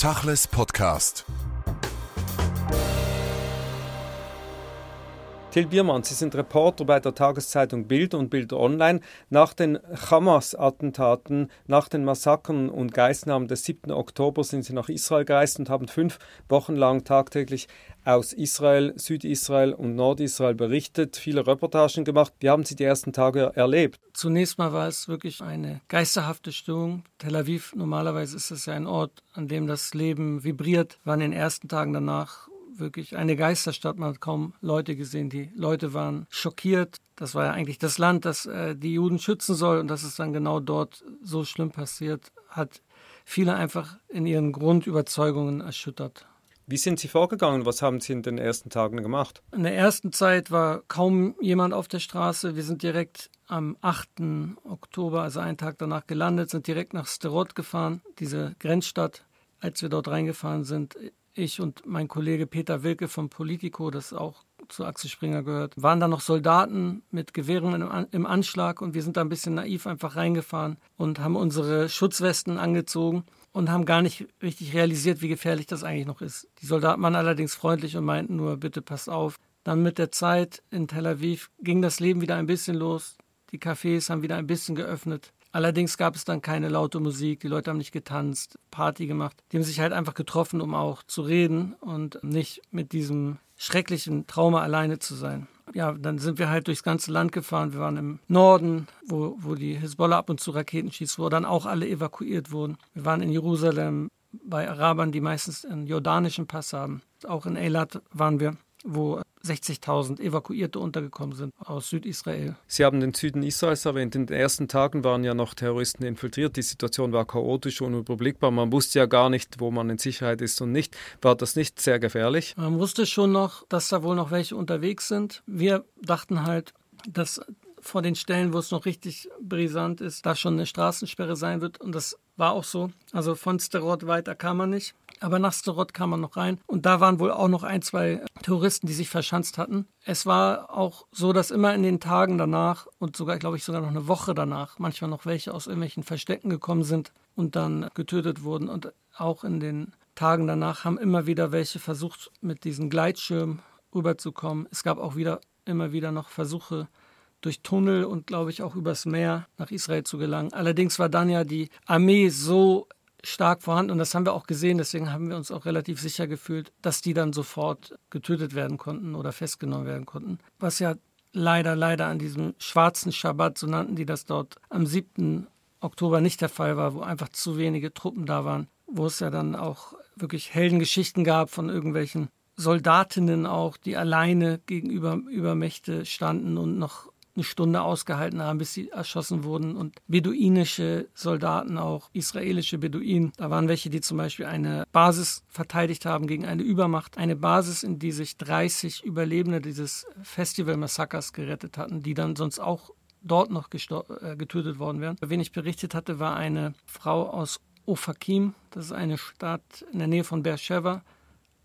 Tachles Podcast. Till Biermann, Sie sind Reporter bei der Tageszeitung Bild und Bild Online. Nach den Hamas-Attentaten, nach den Massakern und Geistnahmen des 7. Oktober sind Sie nach Israel gereist und haben fünf Wochen lang tagtäglich aus Israel, Südisrael und Nordisrael berichtet, viele Reportagen gemacht. Wie haben Sie die ersten Tage erlebt? Zunächst mal war es wirklich eine geisterhafte Stimmung. Tel Aviv, normalerweise ist es ja ein Ort, an dem das Leben vibriert, war in den ersten Tagen danach wirklich eine Geisterstadt. Man hat kaum Leute gesehen. Die Leute waren schockiert. Das war ja eigentlich das Land, das äh, die Juden schützen soll. Und dass es dann genau dort so schlimm passiert, hat viele einfach in ihren Grundüberzeugungen erschüttert. Wie sind Sie vorgegangen? Was haben Sie in den ersten Tagen gemacht? In der ersten Zeit war kaum jemand auf der Straße. Wir sind direkt am 8. Oktober, also einen Tag danach, gelandet, sind direkt nach Sterot gefahren, diese Grenzstadt. Als wir dort reingefahren sind, ich und mein Kollege Peter Wilke vom Politico, das auch zu Axel Springer gehört, waren da noch Soldaten mit Gewehren im Anschlag und wir sind da ein bisschen naiv einfach reingefahren und haben unsere Schutzwesten angezogen und haben gar nicht richtig realisiert, wie gefährlich das eigentlich noch ist. Die Soldaten waren allerdings freundlich und meinten nur, bitte pass auf. Dann mit der Zeit in Tel Aviv ging das Leben wieder ein bisschen los. Die Cafés haben wieder ein bisschen geöffnet. Allerdings gab es dann keine laute Musik, die Leute haben nicht getanzt, Party gemacht. Die haben sich halt einfach getroffen, um auch zu reden und nicht mit diesem schrecklichen Trauma alleine zu sein. Ja, dann sind wir halt durchs ganze Land gefahren. Wir waren im Norden, wo, wo die Hisbollah ab und zu Raketen schießt, wo dann auch alle evakuiert wurden. Wir waren in Jerusalem bei Arabern, die meistens einen jordanischen Pass haben. Auch in Eilat waren wir wo 60.000 Evakuierte untergekommen sind aus Südisrael. Sie haben den Süden Israels erwähnt. In den ersten Tagen waren ja noch Terroristen infiltriert. Die Situation war chaotisch und unüberblickbar. Man wusste ja gar nicht, wo man in Sicherheit ist und nicht. War das nicht sehr gefährlich? Man wusste schon noch, dass da wohl noch welche unterwegs sind. Wir dachten halt, dass vor den Stellen, wo es noch richtig brisant ist, da schon eine Straßensperre sein wird. Und das war auch so. Also von Sterot weiter kam man nicht. Aber nach Sterot kam man noch rein. Und da waren wohl auch noch ein, zwei Touristen, die sich verschanzt hatten. Es war auch so, dass immer in den Tagen danach und sogar, glaube ich, sogar noch eine Woche danach manchmal noch welche aus irgendwelchen Verstecken gekommen sind und dann getötet wurden. Und auch in den Tagen danach haben immer wieder welche versucht, mit diesen Gleitschirmen rüberzukommen. Es gab auch wieder immer wieder noch Versuche, durch Tunnel und glaube ich auch übers Meer nach Israel zu gelangen. Allerdings war dann ja die Armee so stark vorhanden und das haben wir auch gesehen, deswegen haben wir uns auch relativ sicher gefühlt, dass die dann sofort getötet werden konnten oder festgenommen werden konnten. Was ja leider, leider an diesem schwarzen Schabbat, so nannten die das dort, am 7. Oktober nicht der Fall war, wo einfach zu wenige Truppen da waren, wo es ja dann auch wirklich Heldengeschichten gab von irgendwelchen Soldatinnen auch, die alleine gegenüber Übermächte standen und noch eine Stunde ausgehalten haben, bis sie erschossen wurden. Und beduinische Soldaten, auch israelische Beduinen, da waren welche, die zum Beispiel eine Basis verteidigt haben gegen eine Übermacht. Eine Basis, in die sich 30 Überlebende dieses Festival-Massakers gerettet hatten, die dann sonst auch dort noch äh, getötet worden wären. Wen ich berichtet hatte, war eine Frau aus Ofakim, das ist eine Stadt in der Nähe von Beersheba,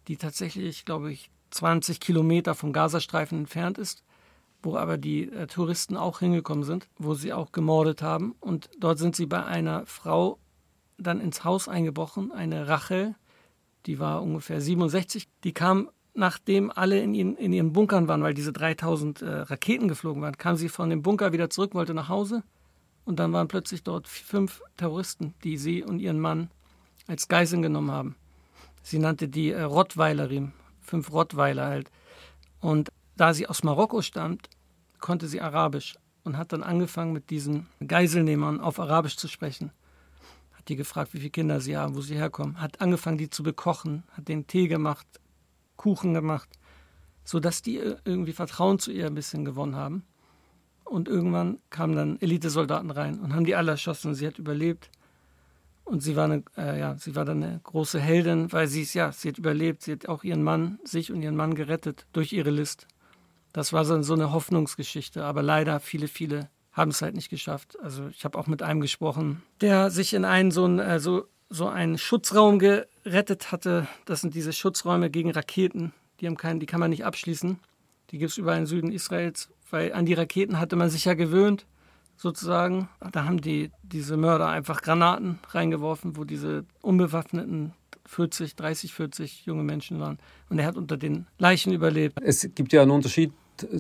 die tatsächlich, glaube ich, 20 Kilometer vom Gazastreifen entfernt ist wo aber die äh, Touristen auch hingekommen sind, wo sie auch gemordet haben. Und dort sind sie bei einer Frau dann ins Haus eingebrochen, eine Rachel, die war ungefähr 67. Die kam, nachdem alle in ihren, in ihren Bunkern waren, weil diese 3000 äh, Raketen geflogen waren, kam sie von dem Bunker wieder zurück, wollte nach Hause. Und dann waren plötzlich dort fünf Terroristen, die sie und ihren Mann als Geiseln genommen haben. Sie nannte die äh, Rottweilerin, fünf Rottweiler halt. Und da sie aus Marokko stammt, konnte sie Arabisch und hat dann angefangen, mit diesen Geiselnehmern auf Arabisch zu sprechen. Hat die gefragt, wie viele Kinder sie haben, wo sie herkommen. Hat angefangen, die zu bekochen, hat den Tee gemacht, Kuchen gemacht, sodass die irgendwie Vertrauen zu ihr ein bisschen gewonnen haben. Und irgendwann kamen dann Elitesoldaten rein und haben die alle erschossen. Sie hat überlebt. Und sie war, eine, äh, ja, sie war dann eine große Heldin, weil sie es, ja, sie hat überlebt. Sie hat auch ihren Mann, sich und ihren Mann gerettet durch ihre List. Das war so eine Hoffnungsgeschichte, aber leider viele, viele haben es halt nicht geschafft. Also ich habe auch mit einem gesprochen, der sich in einen so, einen, äh, so, so einen Schutzraum gerettet hatte. Das sind diese Schutzräume gegen Raketen. Die, haben keinen, die kann man nicht abschließen. Die gibt es überall im Süden Israels, weil an die Raketen hatte man sich ja gewöhnt, sozusagen. Da haben die diese Mörder einfach Granaten reingeworfen, wo diese unbewaffneten 40, 30, 40 junge Menschen waren. Und er hat unter den Leichen überlebt. Es gibt ja einen Unterschied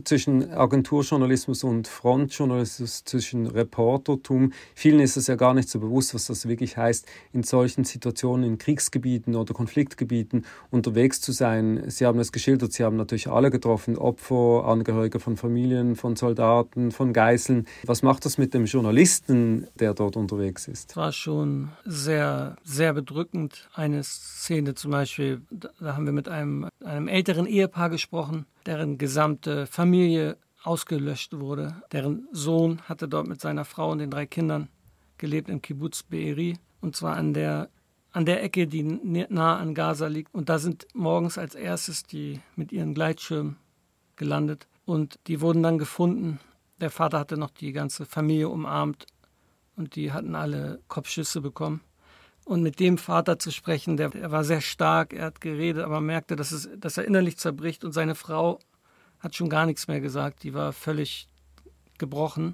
zwischen Agenturjournalismus und Frontjournalismus, zwischen Reportertum. Vielen ist es ja gar nicht so bewusst, was das wirklich heißt, in solchen Situationen in Kriegsgebieten oder Konfliktgebieten unterwegs zu sein. Sie haben es geschildert, Sie haben natürlich alle getroffen, Opfer, Angehörige von Familien, von Soldaten, von Geiseln. Was macht das mit dem Journalisten, der dort unterwegs ist? Es war schon sehr, sehr bedrückend. Eine Szene zum Beispiel, da haben wir mit einem, einem älteren Ehepaar gesprochen, deren gesamte Familie ausgelöscht wurde. Deren Sohn hatte dort mit seiner Frau und den drei Kindern gelebt im Kibbutz Be'eri und zwar an der an der Ecke, die nah an Gaza liegt. Und da sind morgens als erstes die mit ihren Gleitschirmen gelandet und die wurden dann gefunden. Der Vater hatte noch die ganze Familie umarmt und die hatten alle Kopfschüsse bekommen. Und mit dem Vater zu sprechen, der, der war sehr stark, er hat geredet, aber merkte, dass, es, dass er innerlich zerbricht und seine Frau hat schon gar nichts mehr gesagt, die war völlig gebrochen.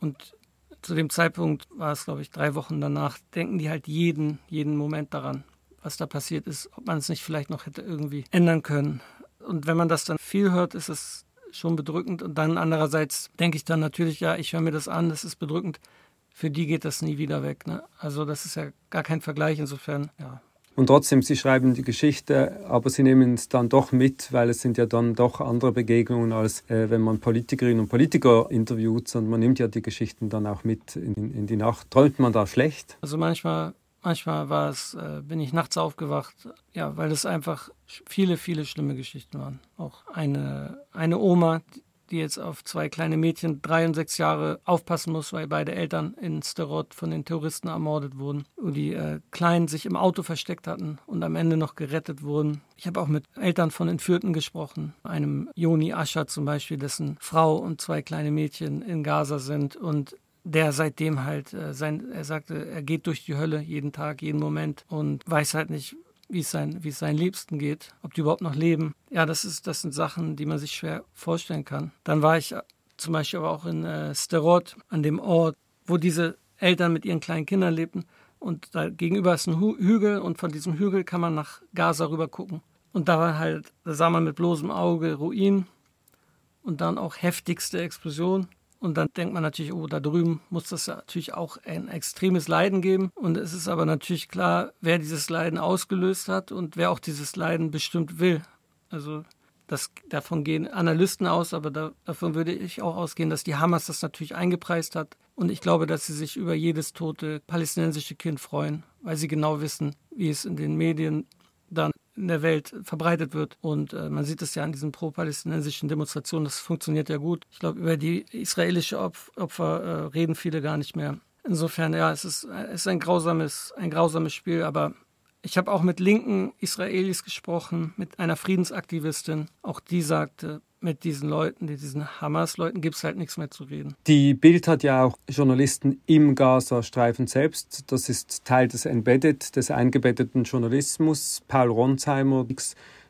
Und zu dem Zeitpunkt war es, glaube ich, drei Wochen danach, denken die halt jeden, jeden Moment daran, was da passiert ist, ob man es nicht vielleicht noch hätte irgendwie ändern können. Und wenn man das dann viel hört, ist es schon bedrückend. Und dann andererseits denke ich dann natürlich, ja, ich höre mir das an, das ist bedrückend für die geht das nie wieder weg. Ne? Also das ist ja gar kein Vergleich insofern, ja. Und trotzdem, Sie schreiben die Geschichte, aber Sie nehmen es dann doch mit, weil es sind ja dann doch andere Begegnungen, als äh, wenn man Politikerinnen und Politiker interviewt, sondern man nimmt ja die Geschichten dann auch mit in, in die Nacht. Träumt man da schlecht? Also manchmal, manchmal war es, äh, bin ich nachts aufgewacht, ja, weil es einfach viele, viele schlimme Geschichten waren. Auch eine, eine Oma, die jetzt auf zwei kleine Mädchen, drei und sechs Jahre, aufpassen muss, weil beide Eltern in Sterot von den Terroristen ermordet wurden. Und die äh, Kleinen sich im Auto versteckt hatten und am Ende noch gerettet wurden. Ich habe auch mit Eltern von Entführten gesprochen. Einem Joni Ascher zum Beispiel, dessen Frau und zwei kleine Mädchen in Gaza sind und der seitdem halt äh, sein, er sagte, er geht durch die Hölle jeden Tag, jeden Moment und weiß halt nicht, wie es, sein, wie es seinen Liebsten geht, ob die überhaupt noch leben. Ja, das, ist, das sind Sachen, die man sich schwer vorstellen kann. Dann war ich zum Beispiel aber auch in äh, Sterot, an dem Ort, wo diese Eltern mit ihren kleinen Kindern lebten. Und da gegenüber ist ein Hügel und von diesem Hügel kann man nach Gaza rüber gucken. Und da war halt, da sah man mit bloßem Auge Ruinen und dann auch heftigste Explosion. Und dann denkt man natürlich, oh, da drüben muss das natürlich auch ein extremes Leiden geben. Und es ist aber natürlich klar, wer dieses Leiden ausgelöst hat und wer auch dieses Leiden bestimmt will. Also das, davon gehen Analysten aus, aber da, davon würde ich auch ausgehen, dass die Hamas das natürlich eingepreist hat. Und ich glaube, dass sie sich über jedes tote palästinensische Kind freuen, weil sie genau wissen, wie es in den Medien dann in der Welt verbreitet wird. Und äh, man sieht es ja an diesen pro-palästinensischen Demonstrationen, das funktioniert ja gut. Ich glaube, über die israelische Opf Opfer äh, reden viele gar nicht mehr. Insofern, ja, es ist, es ist ein, grausames, ein grausames Spiel, aber ich habe auch mit linken Israelis gesprochen, mit einer Friedensaktivistin. Auch die sagte, mit diesen Leuten, diesen Hamas-Leuten, gibt es halt nichts mehr zu reden. Die Bild hat ja auch Journalisten im Gazastreifen selbst. Das ist Teil des Embedded, des eingebetteten Journalismus. Paul Ronsheimer,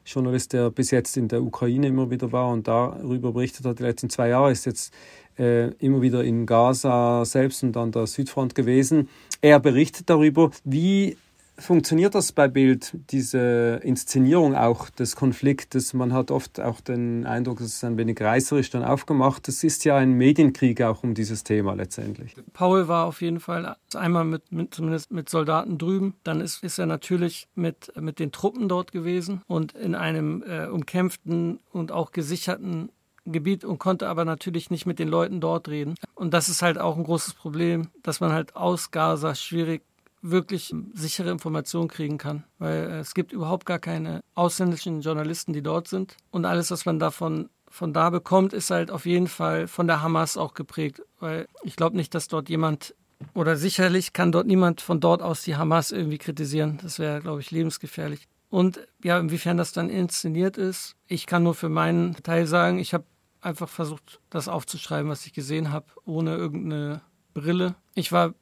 Journalist, der bis jetzt in der Ukraine immer wieder war und darüber berichtet hat, die letzten zwei Jahre, ist jetzt äh, immer wieder in Gaza selbst und an der Südfront gewesen. Er berichtet darüber, wie funktioniert das bei Bild, diese Inszenierung auch des Konfliktes? Man hat oft auch den Eindruck, dass es ein wenig reißerisch dann aufgemacht. Es ist ja ein Medienkrieg auch um dieses Thema letztendlich. Paul war auf jeden Fall einmal mit, mit zumindest mit Soldaten drüben. Dann ist, ist er natürlich mit, mit den Truppen dort gewesen und in einem äh, umkämpften und auch gesicherten Gebiet und konnte aber natürlich nicht mit den Leuten dort reden. Und das ist halt auch ein großes Problem, dass man halt aus Gaza schwierig wirklich sichere Informationen kriegen kann, weil es gibt überhaupt gar keine ausländischen Journalisten, die dort sind und alles, was man davon von da bekommt, ist halt auf jeden Fall von der Hamas auch geprägt, weil ich glaube nicht, dass dort jemand oder sicherlich kann dort niemand von dort aus die Hamas irgendwie kritisieren. Das wäre, glaube ich, lebensgefährlich. Und ja, inwiefern das dann inszeniert ist, ich kann nur für meinen Teil sagen, ich habe einfach versucht, das aufzuschreiben, was ich gesehen habe, ohne irgendeine Brille. Ich war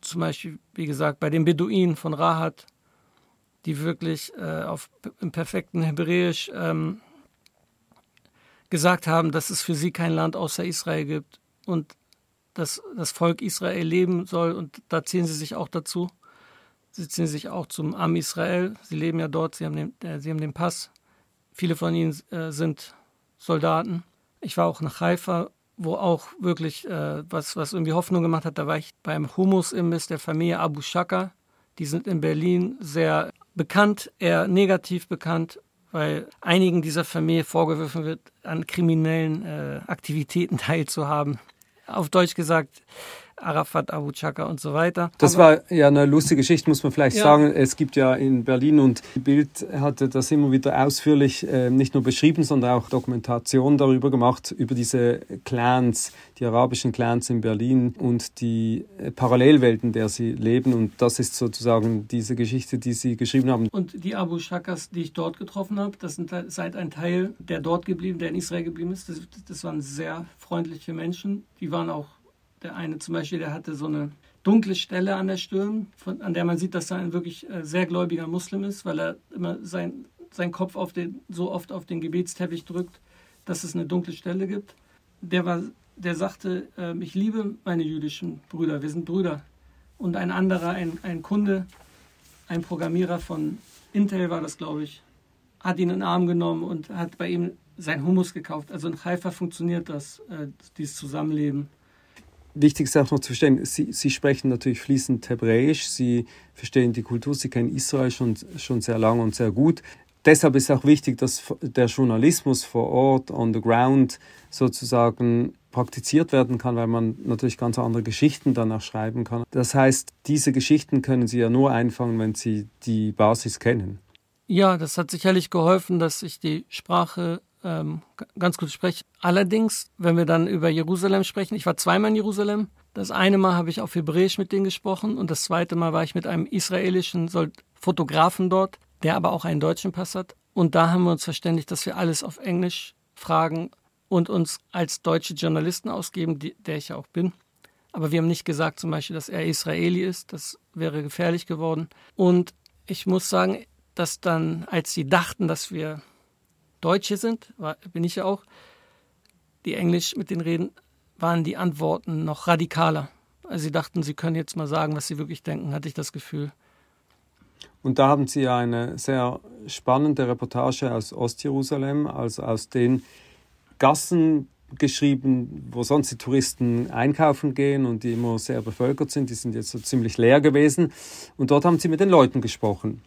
zum Beispiel, wie gesagt, bei den Beduinen von Rahat, die wirklich äh, auf, im perfekten Hebräisch ähm, gesagt haben, dass es für sie kein Land außer Israel gibt und dass das Volk Israel leben soll und da zählen sie sich auch dazu. Sie ziehen sich auch zum Am Israel. Sie leben ja dort, sie haben den, äh, sie haben den Pass. Viele von ihnen äh, sind Soldaten. Ich war auch nach Haifa, wo auch wirklich äh, was, was irgendwie Hoffnung gemacht hat. Da war ich beim Hummus-Imbiss der Familie Abu Shaka. Die sind in Berlin sehr bekannt, eher negativ bekannt, weil einigen dieser Familie vorgeworfen wird, an kriminellen äh, Aktivitäten teilzuhaben. Auf Deutsch gesagt, Arafat, Abu Chaka und so weiter. Das Aber, war ja eine lustige Geschichte, muss man vielleicht ja. sagen. Es gibt ja in Berlin und Bild hatte das immer wieder ausführlich äh, nicht nur beschrieben, sondern auch Dokumentation darüber gemacht, über diese Clans, die arabischen Clans in Berlin und die äh, Parallelwelten, in der sie leben. Und das ist sozusagen diese Geschichte, die Sie geschrieben haben. Und die Abu Shakas, die ich dort getroffen habe, das sind seit ein Teil, der dort geblieben, der in Israel geblieben ist. Das, das waren sehr freundliche Menschen. Die waren auch der eine zum Beispiel, der hatte so eine dunkle Stelle an der Stirn, von, an der man sieht, dass er ein wirklich äh, sehr gläubiger Muslim ist, weil er immer sein, seinen Kopf auf den, so oft auf den Gebetsteppich drückt, dass es eine dunkle Stelle gibt. Der, war, der sagte, äh, ich liebe meine jüdischen Brüder, wir sind Brüder. Und ein anderer, ein, ein Kunde, ein Programmierer von Intel war das, glaube ich, hat ihn in den Arm genommen und hat bei ihm sein Hummus gekauft. Also in Haifa funktioniert das, äh, dieses Zusammenleben wichtig ist auch noch zu verstehen, Sie, Sie sprechen natürlich fließend Hebräisch, Sie verstehen die Kultur, Sie kennen Israel schon, schon sehr lange und sehr gut. Deshalb ist auch wichtig, dass der Journalismus vor Ort, on the ground, sozusagen praktiziert werden kann, weil man natürlich ganz andere Geschichten danach schreiben kann. Das heißt, diese Geschichten können Sie ja nur einfangen, wenn Sie die Basis kennen. Ja, das hat sicherlich geholfen, dass ich die Sprache ähm, ganz gut spreche. Allerdings, wenn wir dann über Jerusalem sprechen, ich war zweimal in Jerusalem. Das eine Mal habe ich auf Hebräisch mit denen gesprochen und das zweite Mal war ich mit einem israelischen Fotografen dort, der aber auch einen deutschen Pass hat. Und da haben wir uns verständigt, dass wir alles auf Englisch fragen und uns als deutsche Journalisten ausgeben, die, der ich ja auch bin. Aber wir haben nicht gesagt zum Beispiel, dass er Israeli ist. Das wäre gefährlich geworden. Und ich muss sagen, dass dann, als sie dachten, dass wir Deutsche sind, war, bin ich ja auch, die Englisch mit denen reden, waren die Antworten noch radikaler. Also sie dachten, sie können jetzt mal sagen, was sie wirklich denken, hatte ich das Gefühl. Und da haben Sie eine sehr spannende Reportage aus Ostjerusalem, also aus den Gassen geschrieben, wo sonst die Touristen einkaufen gehen und die immer sehr bevölkert sind. Die sind jetzt so ziemlich leer gewesen. Und dort haben Sie mit den Leuten gesprochen.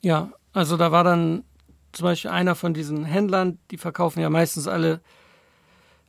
Ja, also da war dann zum Beispiel einer von diesen Händlern, die verkaufen ja meistens alle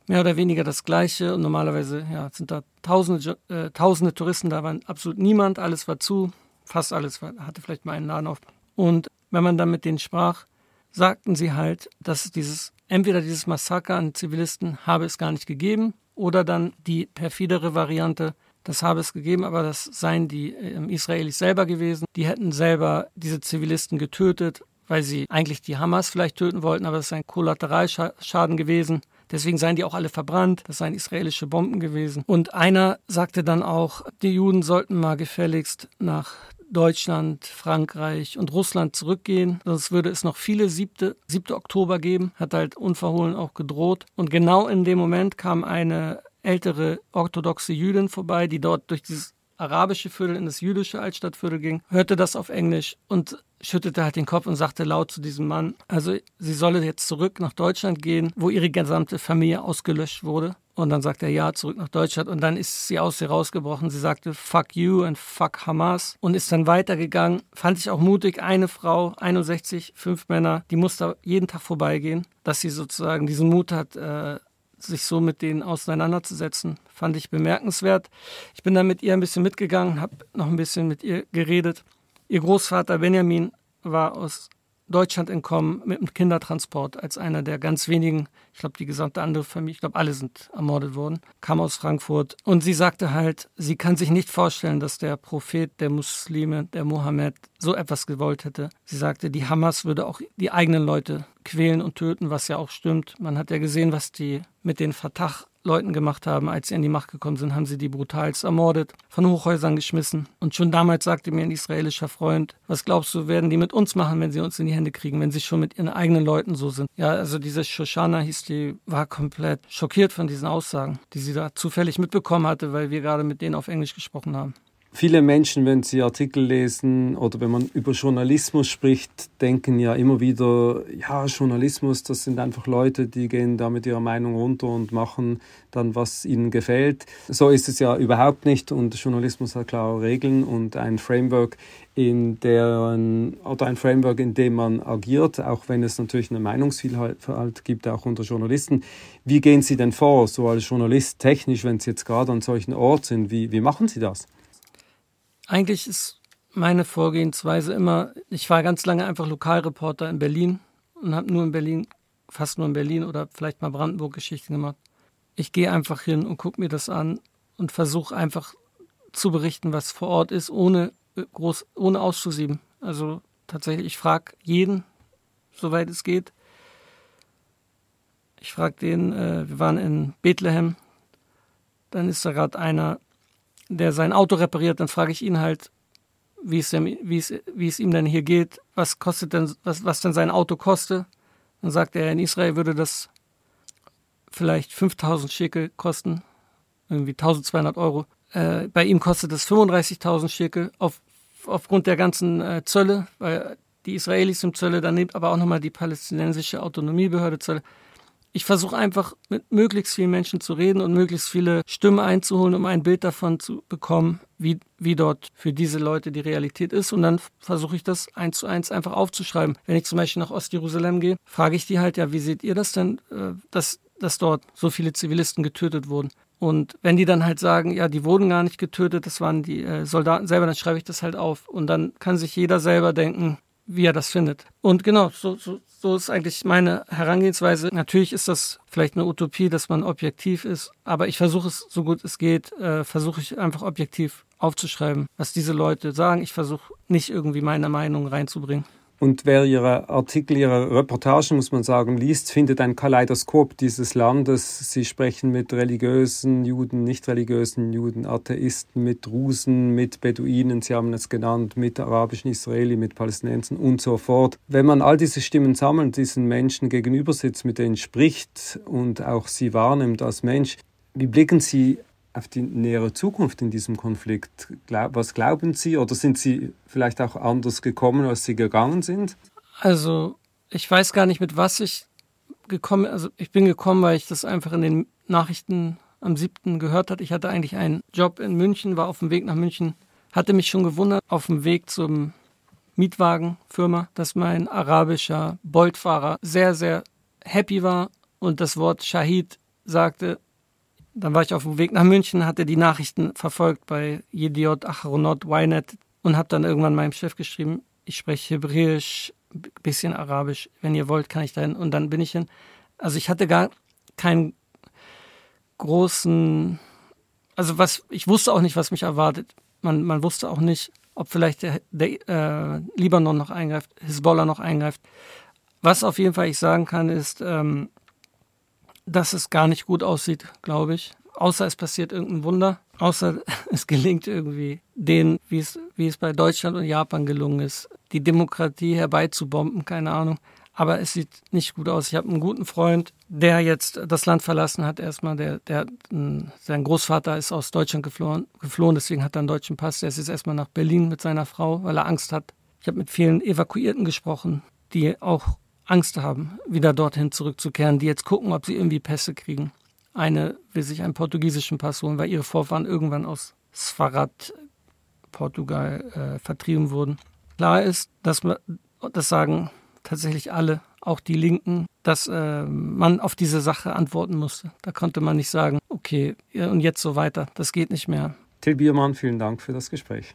mehr oder weniger das Gleiche und normalerweise ja, sind da tausende, äh, tausende Touristen, da war absolut niemand, alles war zu, fast alles war, hatte vielleicht mal einen Laden auf. Und wenn man dann mit denen sprach, sagten sie halt, dass dieses, entweder dieses Massaker an Zivilisten habe es gar nicht gegeben oder dann die perfidere Variante, das habe es gegeben, aber das seien die äh, Israelis selber gewesen. Die hätten selber diese Zivilisten getötet weil sie eigentlich die Hamas vielleicht töten wollten, aber es ist ein Kollateralschaden gewesen. Deswegen seien die auch alle verbrannt. Das seien israelische Bomben gewesen. Und einer sagte dann auch, die Juden sollten mal gefälligst nach Deutschland, Frankreich und Russland zurückgehen. Sonst würde es noch viele siebte, siebte Oktober geben. Hat halt unverhohlen auch gedroht. Und genau in dem Moment kam eine ältere orthodoxe Jüdin vorbei, die dort durch dieses arabische Viertel in das jüdische Altstadtviertel ging, hörte das auf Englisch und schüttelte halt den Kopf und sagte laut zu diesem Mann, also sie solle jetzt zurück nach Deutschland gehen, wo ihre gesamte Familie ausgelöscht wurde. Und dann sagt er ja, zurück nach Deutschland. Und dann ist sie aus ihr rausgebrochen. Sie sagte fuck you and fuck Hamas und ist dann weitergegangen. Fand ich auch mutig. Eine Frau, 61, fünf Männer, die musste jeden Tag vorbeigehen, dass sie sozusagen diesen Mut hat, äh, sich so mit denen auseinanderzusetzen, fand ich bemerkenswert. Ich bin dann mit ihr ein bisschen mitgegangen, habe noch ein bisschen mit ihr geredet. Ihr Großvater Benjamin war aus Deutschland entkommen mit dem Kindertransport als einer der ganz wenigen, ich glaube die gesamte andere Familie, ich glaube alle sind ermordet worden, kam aus Frankfurt. Und sie sagte halt, sie kann sich nicht vorstellen, dass der Prophet der Muslime, der Mohammed, so etwas gewollt hätte. Sie sagte, die Hamas würde auch die eigenen Leute quälen und töten, was ja auch stimmt. Man hat ja gesehen, was die mit den Fatah Leuten gemacht haben, als sie an die Macht gekommen sind, haben sie die brutalst ermordet, von Hochhäusern geschmissen. Und schon damals sagte mir ein israelischer Freund, was glaubst du, werden die mit uns machen, wenn sie uns in die Hände kriegen, wenn sie schon mit ihren eigenen Leuten so sind? Ja, also diese Shoshana hieß die, war komplett schockiert von diesen Aussagen, die sie da zufällig mitbekommen hatte, weil wir gerade mit denen auf Englisch gesprochen haben. Viele Menschen, wenn sie Artikel lesen oder wenn man über Journalismus spricht, denken ja immer wieder, ja, Journalismus, das sind einfach Leute, die gehen da mit ihrer Meinung runter und machen dann, was ihnen gefällt. So ist es ja überhaupt nicht und Journalismus hat klare Regeln und ein Framework, in deren, oder ein Framework, in dem man agiert, auch wenn es natürlich eine Meinungsvielfalt gibt, auch unter Journalisten. Wie gehen Sie denn vor, so als Journalist technisch, wenn Sie jetzt gerade an solchen Ort sind? Wie, wie machen Sie das? Eigentlich ist meine Vorgehensweise immer, ich war ganz lange einfach Lokalreporter in Berlin und habe nur in Berlin, fast nur in Berlin oder vielleicht mal Brandenburg-Geschichten gemacht. Ich gehe einfach hin und gucke mir das an und versuche einfach zu berichten, was vor Ort ist, ohne groß, ohne auszusieben. Also tatsächlich, ich frage jeden, soweit es geht. Ich frage den, äh, wir waren in Bethlehem, dann ist da gerade einer, der sein Auto repariert, dann frage ich ihn halt, wie es, dem, wie, es, wie es ihm denn hier geht, was kostet denn, was, was denn sein Auto kostet. Dann sagt er, in Israel würde das vielleicht 5000 Schekel kosten, irgendwie 1200 Euro. Äh, bei ihm kostet es 35.000 Schekel auf, aufgrund der ganzen äh, Zölle, weil die Israelis im Zölle, dann nimmt aber auch nochmal die palästinensische Autonomiebehörde Zölle ich versuche einfach mit möglichst vielen Menschen zu reden und möglichst viele Stimmen einzuholen, um ein Bild davon zu bekommen, wie, wie dort für diese Leute die Realität ist. Und dann versuche ich das eins zu eins einfach aufzuschreiben. Wenn ich zum Beispiel nach Ostjerusalem gehe, frage ich die halt, ja, wie seht ihr das denn, äh, dass, dass dort so viele Zivilisten getötet wurden? Und wenn die dann halt sagen, ja, die wurden gar nicht getötet, das waren die äh, Soldaten selber, dann schreibe ich das halt auf. Und dann kann sich jeder selber denken, wie er das findet. Und genau, so, so, so ist eigentlich meine Herangehensweise. Natürlich ist das vielleicht eine Utopie, dass man objektiv ist, aber ich versuche es so gut es geht, äh, versuche ich einfach objektiv aufzuschreiben, was diese Leute sagen. Ich versuche nicht irgendwie meine Meinung reinzubringen. Und wer Ihre Artikel, Ihre Reportagen, muss man sagen, liest, findet ein Kaleidoskop dieses Landes. Sie sprechen mit religiösen Juden, nicht religiösen Juden, Atheisten, mit Drusen, mit Beduinen, Sie haben es genannt, mit arabischen Israeli, mit Palästinensern und so fort. Wenn man all diese Stimmen sammelt, diesen Menschen gegenüber sitzt, mit denen spricht und auch sie wahrnimmt als Mensch, wie blicken Sie auf die nähere Zukunft in diesem Konflikt? Was glauben Sie oder sind Sie vielleicht auch anders gekommen, als Sie gegangen sind? Also ich weiß gar nicht, mit was ich gekommen Also ich bin gekommen, weil ich das einfach in den Nachrichten am 7. gehört hatte. Ich hatte eigentlich einen Job in München, war auf dem Weg nach München, hatte mich schon gewundert auf dem Weg zum Mietwagenfirma, dass mein arabischer Boltfahrer sehr, sehr happy war und das Wort Shahid sagte, dann war ich auf dem Weg nach München, hatte die Nachrichten verfolgt bei Jediot, Acharonot, Ynet und habe dann irgendwann meinem Chef geschrieben, ich spreche Hebräisch, bisschen Arabisch, wenn ihr wollt, kann ich dahin. Und dann bin ich hin. Also ich hatte gar keinen großen, also was, ich wusste auch nicht, was mich erwartet. Man, man wusste auch nicht, ob vielleicht der, der äh, Libanon noch eingreift, Hisbollah noch eingreift. Was auf jeden Fall ich sagen kann, ist, ähm, dass es gar nicht gut aussieht, glaube ich. Außer es passiert irgendein Wunder. Außer es gelingt irgendwie denen, wie es, wie es bei Deutschland und Japan gelungen ist, die Demokratie herbeizubomben, keine Ahnung. Aber es sieht nicht gut aus. Ich habe einen guten Freund, der jetzt das Land verlassen hat. Erstmal, der, der, sein Großvater ist aus Deutschland geflohen, geflohen, deswegen hat er einen deutschen Pass. Der ist jetzt erstmal nach Berlin mit seiner Frau, weil er Angst hat. Ich habe mit vielen Evakuierten gesprochen, die auch Angst haben, wieder dorthin zurückzukehren, die jetzt gucken, ob sie irgendwie Pässe kriegen. Eine will sich einen portugiesischen Pass holen, weil ihre Vorfahren irgendwann aus Sfarad, Portugal, äh, vertrieben wurden. Klar ist, dass man, das sagen tatsächlich alle, auch die Linken, dass äh, man auf diese Sache antworten musste. Da konnte man nicht sagen, okay, und jetzt so weiter. Das geht nicht mehr. Till Biermann, vielen Dank für das Gespräch.